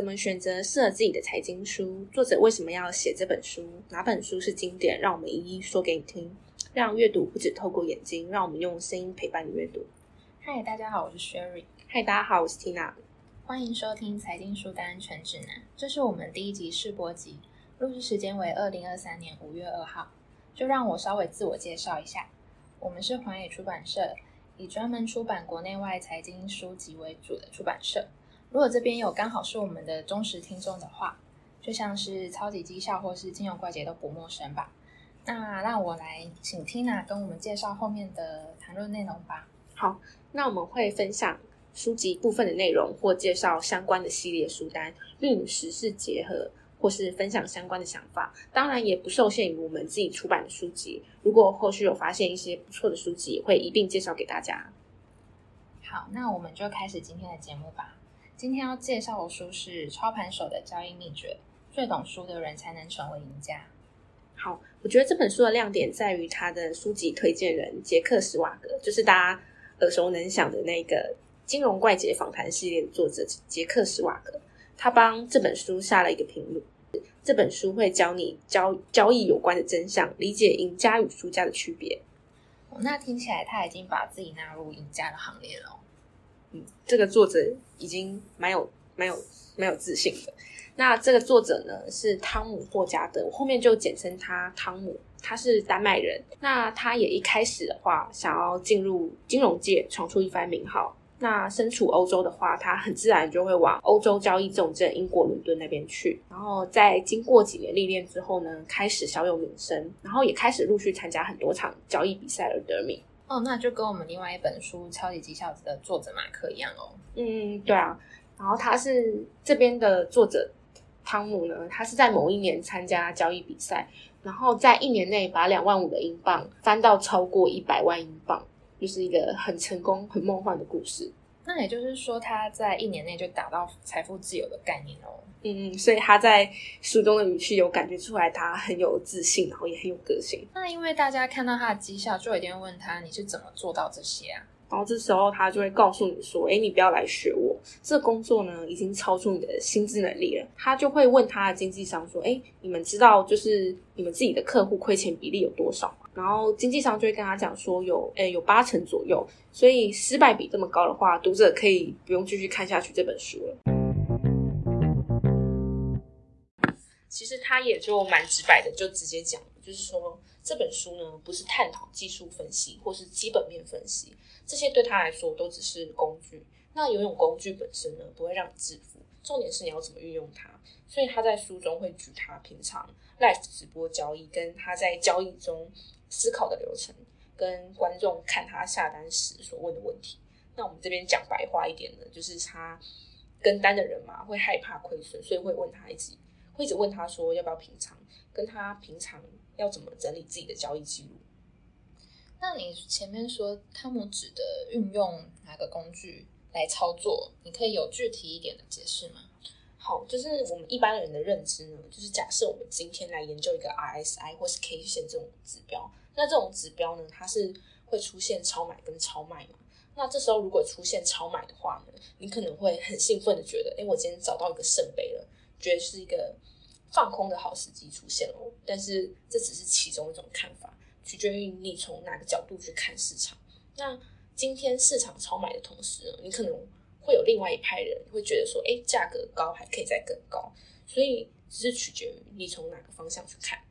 怎么选择适合自己的财经书？作者为什么要写这本书？哪本书是经典？让我们一一说给你听。让阅读不止透过眼睛，让我们用声音陪伴你阅读。嗨，大家好，我是 Sherry。嗨，大家好，我是 Tina。欢迎收听财经书单全指南，这是我们第一集试播集，录制时间为二零二三年五月二号。就让我稍微自我介绍一下，我们是环野出版社，以专门出版国内外财经书籍为主的出版社。如果这边有刚好是我们的忠实听众的话，就像是超级绩效或是金融怪杰都不陌生吧。那让我来请 Tina 跟我们介绍后面的谈论内容吧。好，那我们会分享书籍部分的内容，或介绍相关的系列书单，并与时事结合，或是分享相关的想法。当然，也不受限于我们自己出版的书籍。如果后续有发现一些不错的书籍，会一并介绍给大家。好，那我们就开始今天的节目吧。今天要介绍的书是《操盘手的交易秘诀》，最懂书的人才能成为赢家。好，我觉得这本书的亮点在于它的书籍推荐人杰克·史瓦格，就是大家耳熟能详的那个金融怪杰访谈系列的作者杰克·史瓦格。他帮这本书下了一个评论：这本书会教你交交易有关的真相，理解赢家与输家的区别。那听起来他已经把自己纳入赢家的行列了。嗯，这个作者已经蛮有、蛮有、蛮有自信的。那这个作者呢是汤姆霍加德，我后面就简称他汤姆。他是丹麦人，那他也一开始的话想要进入金融界，闯出一番名号。那身处欧洲的话，他很自然就会往欧洲交易重镇英国伦敦那边去。然后在经过几年历练之后呢，开始小有名声，然后也开始陆续参加很多场交易比赛而得名。哦，那就跟我们另外一本书《超级绩效》的作者马克一样哦。嗯，对啊。然后他是这边的作者汤姆呢，他是在某一年参加交易比赛，然后在一年内把两万五的英镑翻到超过一百万英镑，就是一个很成功、很梦幻的故事。那也就是说，他在一年内就达到财富自由的概念哦。嗯，所以他在书中的语气有感觉出来，他很有自信，然后也很有个性。那因为大家看到他的绩效，就一定会问他你是怎么做到这些啊？然后这时候他就会告诉你说：“哎，你不要来学我，这工作呢已经超出你的薪资能力了。”他就会问他的经纪商说：“哎，你们知道就是你们自己的客户亏钱比例有多少吗？”然后经济商就会跟他讲说：“有，哎，有八成左右。所以失败比这么高的话，读者可以不用继续看下去这本书了。”其实他也就蛮直白的，就直接讲，就是说这本书呢不是探讨技术分析或是基本面分析，这些对他来说都只是工具。那游泳工具本身呢不会让你致富，重点是你要怎么运用它。所以他在书中会举他平常 live 直播交易，跟他在交易中思考的流程，跟观众看他下单时所问的问题。那我们这边讲白话一点呢，就是他跟单的人嘛会害怕亏损，所以会问他一直。会一直问他说要不要平常，跟他平常要怎么整理自己的交易记录。那你前面说汤姆指的运用哪个工具来操作，你可以有具体一点的解释吗？好，就是我们一般人的认知呢，就是假设我们今天来研究一个 RSI 或是 K 线这种指标，那这种指标呢，它是会出现超买跟超卖嘛？那这时候如果出现超买的话呢，你可能会很兴奋的觉得，哎，我今天找到一个圣杯了。觉得是一个放空的好时机出现哦，但是这只是其中一种看法，取决于你从哪个角度去看市场。那今天市场超买的同时呢，你可能会有另外一派人会觉得说，哎，价格高还可以再更高，所以只是取决于你从哪个方向去看。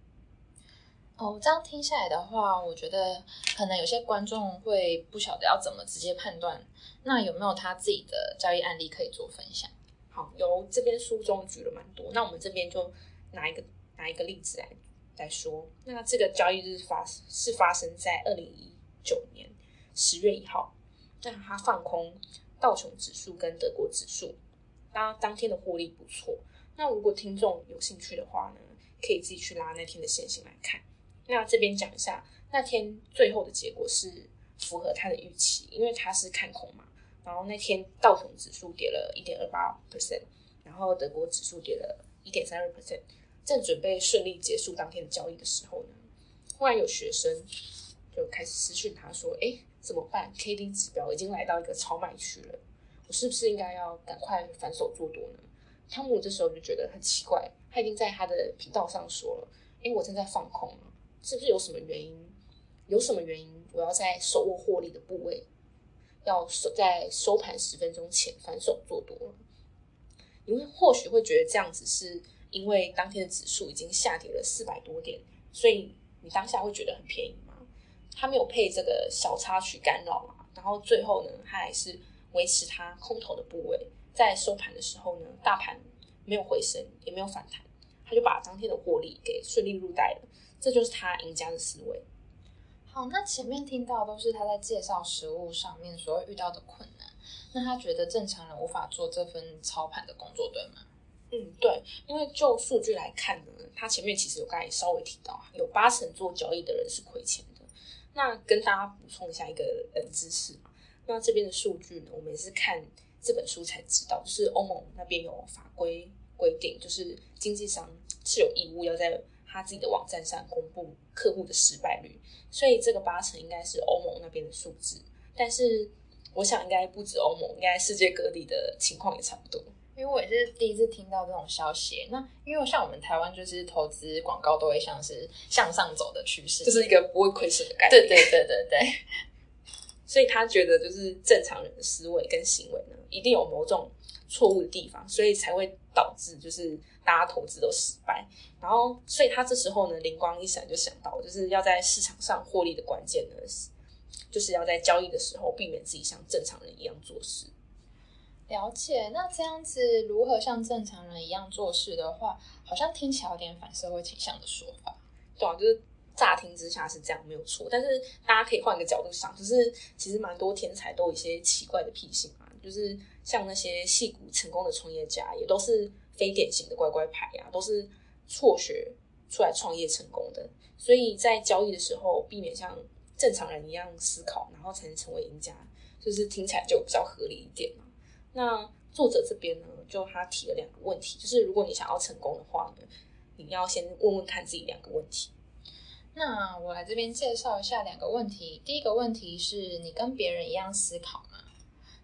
哦，这样听下来的话，我觉得可能有些观众会不晓得要怎么直接判断。那有没有他自己的交易案例可以做分享？好由这边书中举了蛮多，那我们这边就拿一个拿一个例子来来说。那这个交易日发是发生在二零一九年十月一号，那它放空道琼指数跟德国指数，当当天的获利不错。那如果听众有兴趣的话呢，可以自己去拉那天的线型来看。那这边讲一下，那天最后的结果是符合他的预期，因为他是看空嘛。然后那天道琼指数跌了一点二八 percent，然后德国指数跌了一点三二 percent。正准备顺利结束当天的交易的时候呢，忽然有学生就开始私讯他说：“哎，怎么办？K D 指标已经来到一个超卖区了，我是不是应该要赶快反手做多呢？汤姆这时候就觉得很奇怪，他已经在他的频道上说了：“诶，我正在放空了，是不是有什么原因？有什么原因我要在手握获利的部位，要收在收盘十分钟前反手做多？你会或许会觉得这样子是因为当天的指数已经下跌了四百多点，所以你当下会觉得很便宜吗？他没有配这个小插曲干扰啊，然后最后呢，他还是维持他空头的部位。”在收盘的时候呢，大盘没有回升，也没有反弹，他就把当天的获利给顺利入袋了。这就是他赢家的思维。好，那前面听到都是他在介绍食物上面所遇到的困难。那他觉得正常人无法做这份操盘的工作，对吗？嗯，对，因为就数据来看呢，他前面其实有刚才稍微提到，有八成做交易的人是亏钱的。那跟大家补充一下一个冷知识，那这边的数据呢，我们也是看。这本书才知道，就是欧盟那边有法规规定，就是经纪商是有义务要在他自己的网站上公布客户的失败率，所以这个八成应该是欧盟那边的数字。但是我想应该不止欧盟，应该世界各地的情况也差不多。因为我也是第一次听到这种消息。那因为像我们台湾就是投资广告都会像是向上走的趋势，就是一个不会亏损的概念。对对对对对。所以他觉得就是正常人的思维跟行为呢。一定有某种错误的地方，所以才会导致就是大家投资都失败。然后，所以他这时候呢灵光一闪，就想到就是要在市场上获利的关键呢，就是要在交易的时候避免自己像正常人一样做事。了解，那这样子如何像正常人一样做事的话，好像听起来有点反社会倾向的说法。对啊，就是乍听之下是这样，没有错。但是大家可以换个角度想，就是其实蛮多天才都有一些奇怪的癖性。就是像那些戏骨成功的创业家，也都是非典型的乖乖牌呀，都是辍学出来创业成功的。所以在交易的时候，避免像正常人一样思考，然后才能成为赢家，就是听起来就比较合理一点嘛。那作者这边呢，就他提了两个问题，就是如果你想要成功的话呢，你要先问问看自己两个问题。那我来这边介绍一下两个问题。第一个问题是你跟别人一样思考？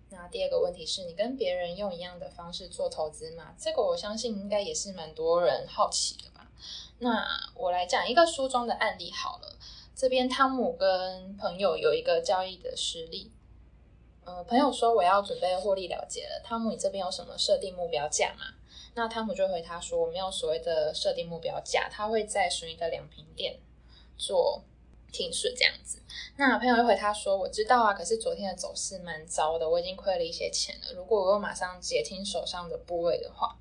那第二个问题是你跟别人用一样的方式做投资吗？这个我相信应该也是蛮多人好奇的吧。那我来讲一个书中的案例好了。这边汤姆跟朋友有一个交易的实例。呃，朋友说我要准备获利了结了，汤姆你这边有什么设定目标价吗？那汤姆就回他说我没有所谓的设定目标价，他会在属于的两平店做。停损这样子，那朋友又回他说：“我知道啊，可是昨天的走势蛮糟的，我已经亏了一些钱了。如果我又马上解停手上的部位的话，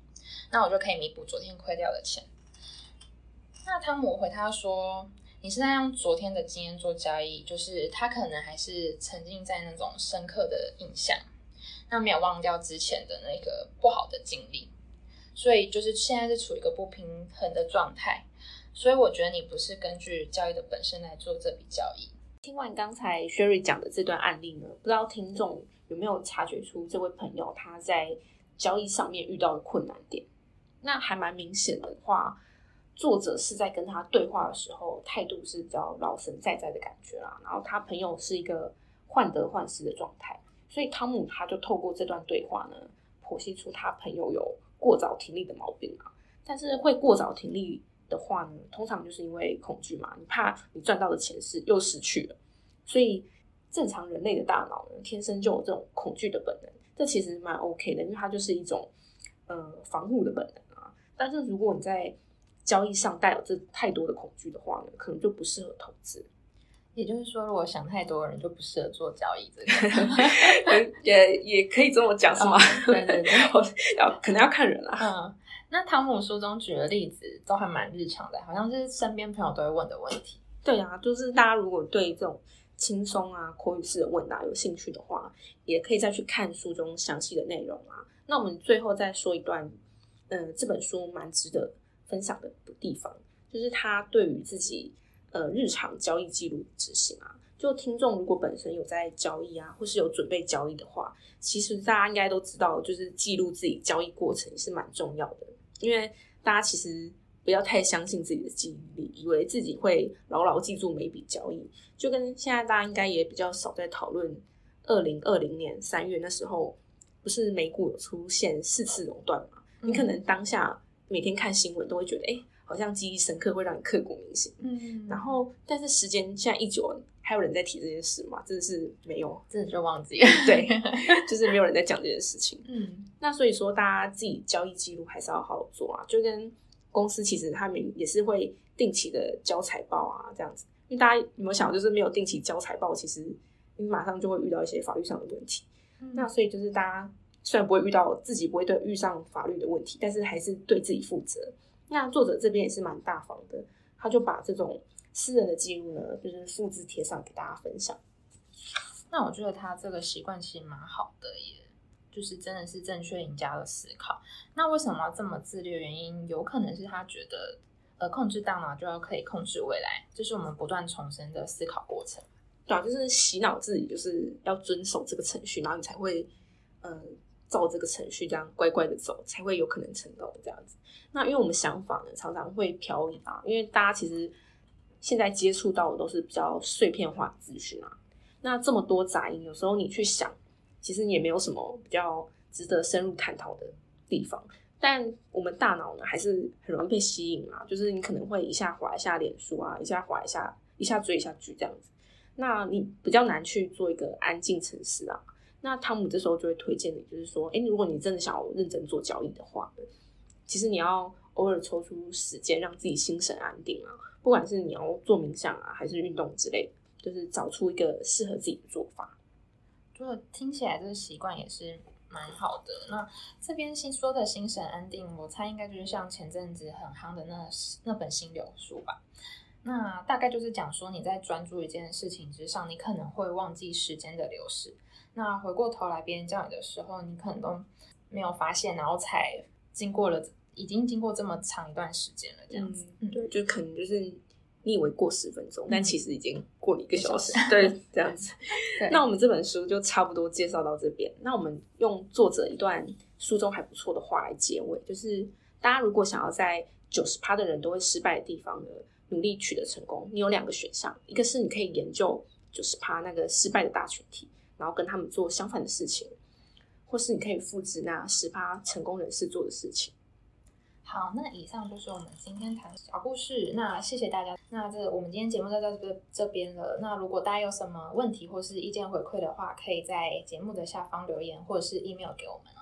那我就可以弥补昨天亏掉的钱。”那汤姆回他说：“你是在用昨天的经验做交易，就是他可能还是沉浸在那种深刻的印象，那没有忘掉之前的那个不好的经历，所以就是现在是处于一个不平衡的状态。”所以我觉得你不是根据交易的本身来做这笔交易。听完刚才 Sherry 讲的这段案例呢，不知道听众有没有察觉出这位朋友他在交易上面遇到的困难点？那还蛮明显的话，作者是在跟他对话的时候态度是比较老神在在的感觉啦。然后他朋友是一个患得患失的状态，所以汤姆他就透过这段对话呢，剖析出他朋友有过早停利的毛病啊。但是会过早停利。的话呢，通常就是因为恐惧嘛，你怕你赚到的钱是又失去了，所以正常人类的大脑呢，天生就有这种恐惧的本能，这其实蛮 OK 的，因为它就是一种呃防护的本能啊。但是如果你在交易上带有这太多的恐惧的话呢，可能就不适合投资。也就是说，如果想太多的人就不适合做交易，这个 也也可以这么讲，是吗？对对对，要可能要看人啦。嗯。那汤姆书中举的例子都还蛮日常的，好像是身边朋友都会问的问题。对啊，就是大家如果对这种轻松啊口语式的问答有兴趣的话，也可以再去看书中详细的内容啊。那我们最后再说一段，嗯，这本书蛮值得分享的地方，就是他对于自己呃日常交易记录执行啊。就听众如果本身有在交易啊，或是有准备交易的话，其实大家应该都知道，就是记录自己交易过程是蛮重要的。因为大家其实不要太相信自己的记忆力，以为自己会牢牢记住每笔交易，就跟现在大家应该也比较少在讨论二零二零年三月那时候，不是美股有出现四次熔断嘛？你可能当下每天看新闻都会觉得，哎，好像记忆深刻，会让你刻骨铭心。嗯，然后，但是时间现在一久了，还有人在提这件事吗？真的是没有，真的就忘记了。对，就是没有人在讲这件事情。嗯，那所以说，大家自己交易记录还是要好好做啊，就跟公司其实他们也是会定期的交财报啊，这样子。因为大家有没有想，就是没有定期交财报，其实你马上就会遇到一些法律上的问题。那所以就是大家虽然不会遇到自己不会对遇上法律的问题，但是还是对自己负责。那作者这边也是蛮大方的，他就把这种私人的记录呢，就是复制贴上给大家分享。那我觉得他这个习惯其实蛮好的，也就是真的是正确赢家的思考。那为什么要这么自律？原因有可能是他觉得，呃，控制大脑就要可以控制未来，这是我们不断重生的思考过程。对啊，就是洗脑自己，就是要遵守这个程序，然后你才会，呃，照这个程序这样乖乖的走，才会有可能成功这样子。那因为我们想法呢，常常会漂移啊，因为大家其实现在接触到的都是比较碎片化资讯啊。那这么多杂音，有时候你去想，其实也没有什么比较值得深入探讨的地方。但我们大脑呢，还是很容易被吸引啊，就是你可能会一下滑一下脸书啊，一下滑一下，一下追一下剧这样子。那你比较难去做一个安静城市啊。那汤姆这时候就会推荐你，就是说，哎，如果你真的想要认真做交易的话，其实你要偶尔抽出时间让自己心神安定啊。不管是你要做冥想啊，还是运动之类，就是找出一个适合自己的做法。就听起来这个习惯也是蛮好的。那这边新说的心神安定，我猜应该就是像前阵子很夯的那那本心流书吧。那大概就是讲说，你在专注一件事情之上，你可能会忘记时间的流逝。那回过头来，别人叫你的时候，你可能都没有发现，然后才经过了，已经经过这么长一段时间了，这样子。对，就可能就是你以为过十分钟，但其实已经过了一个小时。对，这样子。那我们这本书就差不多介绍到这边。那我们用作者一段书中还不错的话来结尾，就是大家如果想要在九十趴的人都会失败的地方呢？努力取得成功，你有两个选项，一个是你可以研究九十趴那个失败的大群体，然后跟他们做相反的事情，或是你可以复制那十趴成功人士做的事情。好，那以上就是我们今天谈的小故事。那谢谢大家。那这我们今天节目就到这这边了。那如果大家有什么问题或是意见回馈的话，可以在节目的下方留言，或者是 email 给我们。